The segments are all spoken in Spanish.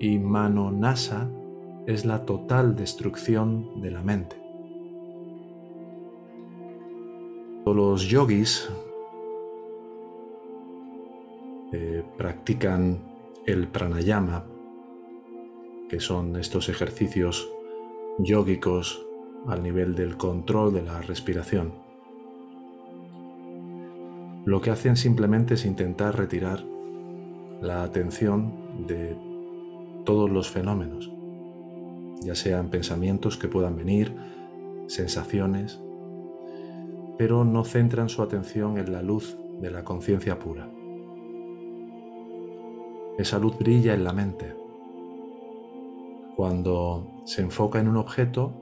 y mano nasa es la total destrucción de la mente. Los yogis eh, practican el pranayama, que son estos ejercicios yógicos al nivel del control de la respiración. Lo que hacen simplemente es intentar retirar la atención de todos los fenómenos, ya sean pensamientos que puedan venir, sensaciones, pero no centran su atención en la luz de la conciencia pura. Esa luz brilla en la mente. Cuando se enfoca en un objeto,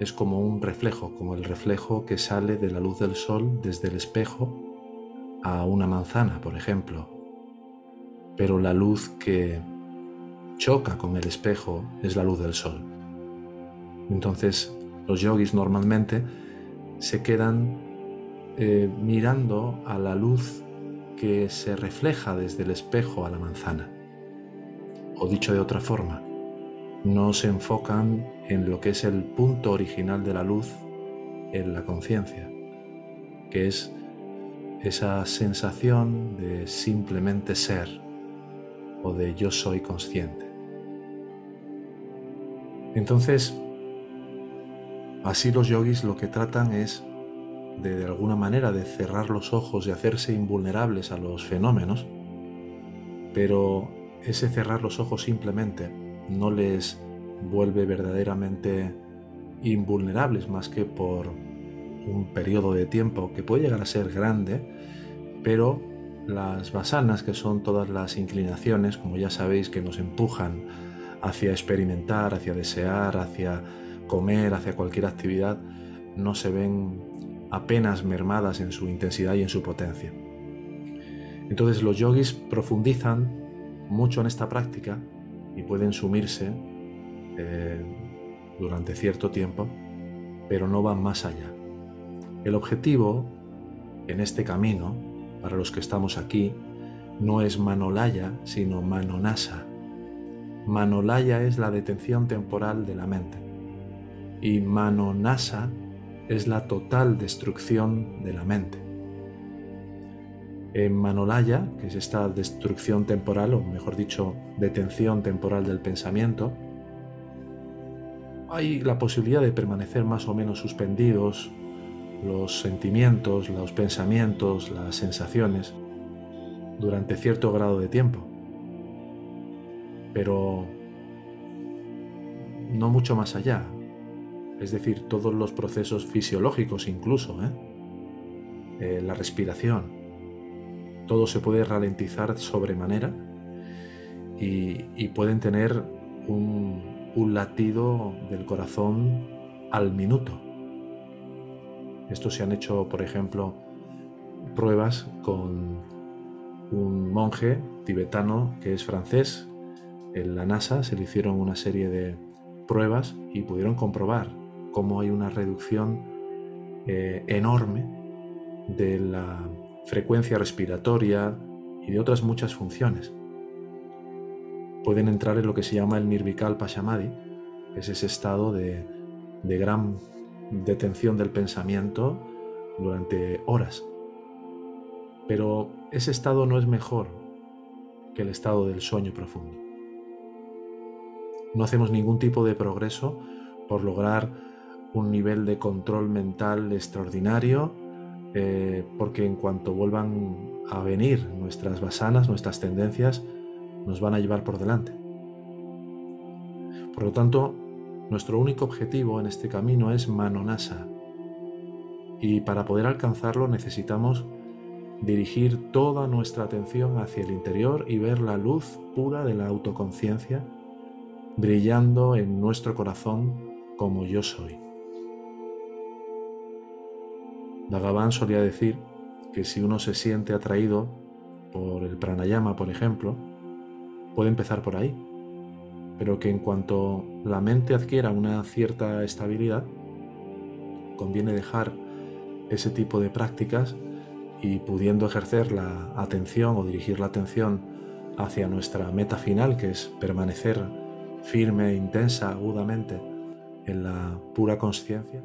es como un reflejo, como el reflejo que sale de la luz del sol desde el espejo a una manzana, por ejemplo. Pero la luz que choca con el espejo es la luz del sol. Entonces los yogis normalmente se quedan eh, mirando a la luz que se refleja desde el espejo a la manzana. O dicho de otra forma, no se enfocan en lo que es el punto original de la luz en la conciencia, que es esa sensación de simplemente ser o de yo soy consciente. Entonces, así los yogis lo que tratan es de, de alguna manera de cerrar los ojos y hacerse invulnerables a los fenómenos, pero ese cerrar los ojos simplemente no les vuelve verdaderamente invulnerables más que por un periodo de tiempo que puede llegar a ser grande, pero las basanas, que son todas las inclinaciones, como ya sabéis, que nos empujan hacia experimentar, hacia desear, hacia comer, hacia cualquier actividad, no se ven apenas mermadas en su intensidad y en su potencia. Entonces los yogis profundizan mucho en esta práctica y pueden sumirse eh, durante cierto tiempo, pero no van más allá. El objetivo en este camino, para los que estamos aquí, no es manolaya, sino manonasa. Manolaya es la detención temporal de la mente y manonasa es la total destrucción de la mente. En Manolaya, que es esta destrucción temporal, o mejor dicho, detención temporal del pensamiento, hay la posibilidad de permanecer más o menos suspendidos los sentimientos, los pensamientos, las sensaciones durante cierto grado de tiempo pero no mucho más allá. Es decir, todos los procesos fisiológicos incluso, ¿eh? Eh, la respiración, todo se puede ralentizar sobremanera y, pueden tener un, un latido del corazón al minuto. Esto se han hecho, por ejemplo, pruebas con un monje tibetano que es francés, en la NASA se le hicieron una serie de pruebas y pudieron comprobar cómo hay una reducción eh, enorme de la frecuencia respiratoria y de otras muchas funciones. Pueden entrar en lo que se llama el Nirvikal Pashamadi, que es ese estado de, de gran detención del pensamiento durante horas. Pero ese estado no es mejor que el estado del sueño profundo. No hacemos ningún tipo de progreso por lograr un nivel de control mental extraordinario, eh, porque en cuanto vuelvan a venir nuestras basanas, nuestras tendencias, nos van a llevar por delante. Por lo tanto, nuestro único objetivo en este camino es Manonasa. Y para poder alcanzarlo necesitamos dirigir toda nuestra atención hacia el interior y ver la luz pura de la autoconciencia brillando en nuestro corazón como yo soy. Bhagavan solía decir que si uno se siente atraído por el pranayama, por ejemplo, puede empezar por ahí, pero que en cuanto la mente adquiera una cierta estabilidad, conviene dejar ese tipo de prácticas y pudiendo ejercer la atención o dirigir la atención hacia nuestra meta final, que es permanecer firme, intensa, agudamente en la pura conciencia,